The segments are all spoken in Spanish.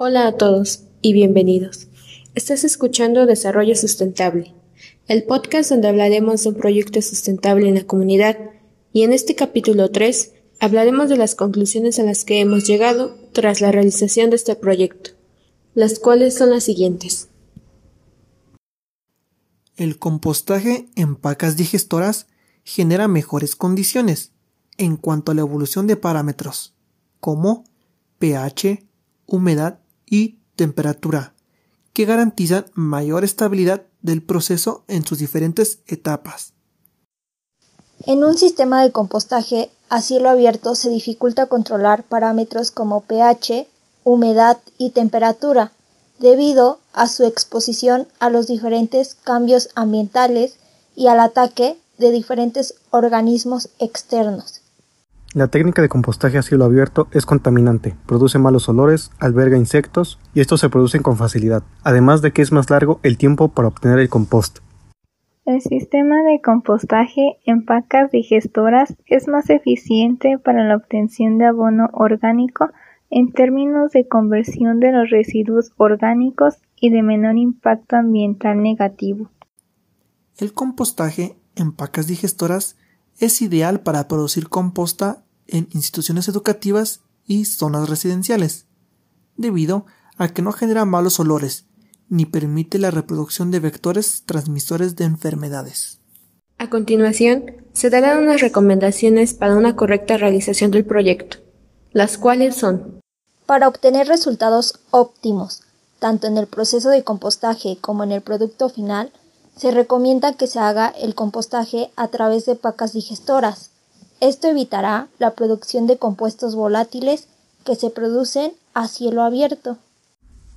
Hola a todos y bienvenidos. Estás escuchando Desarrollo Sustentable, el podcast donde hablaremos de un proyecto sustentable en la comunidad y en este capítulo 3 hablaremos de las conclusiones a las que hemos llegado tras la realización de este proyecto, las cuales son las siguientes. El compostaje en pacas digestoras genera mejores condiciones en cuanto a la evolución de parámetros, como pH, humedad y temperatura, que garantizan mayor estabilidad del proceso en sus diferentes etapas. En un sistema de compostaje a cielo abierto se dificulta controlar parámetros como pH, humedad y temperatura, debido a su exposición a los diferentes cambios ambientales y al ataque de diferentes organismos externos. La técnica de compostaje a cielo abierto es contaminante, produce malos olores, alberga insectos y estos se producen con facilidad, además de que es más largo el tiempo para obtener el compost. El sistema de compostaje en pacas digestoras es más eficiente para la obtención de abono orgánico en términos de conversión de los residuos orgánicos y de menor impacto ambiental negativo. El compostaje en pacas digestoras es ideal para producir composta en instituciones educativas y zonas residenciales, debido a que no genera malos olores ni permite la reproducción de vectores transmisores de enfermedades. A continuación, se darán unas recomendaciones para una correcta realización del proyecto, las cuales son Para obtener resultados óptimos, tanto en el proceso de compostaje como en el producto final, se recomienda que se haga el compostaje a través de pacas digestoras. Esto evitará la producción de compuestos volátiles que se producen a cielo abierto.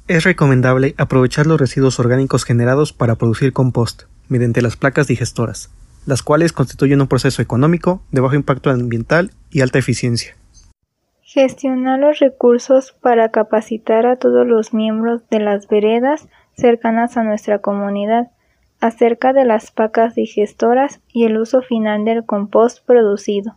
Es recomendable aprovechar los residuos orgánicos generados para producir compost mediante las placas digestoras, las cuales constituyen un proceso económico de bajo impacto ambiental y alta eficiencia. Gestionar los recursos para capacitar a todos los miembros de las veredas cercanas a nuestra comunidad acerca de las pacas digestoras y el uso final del compost producido.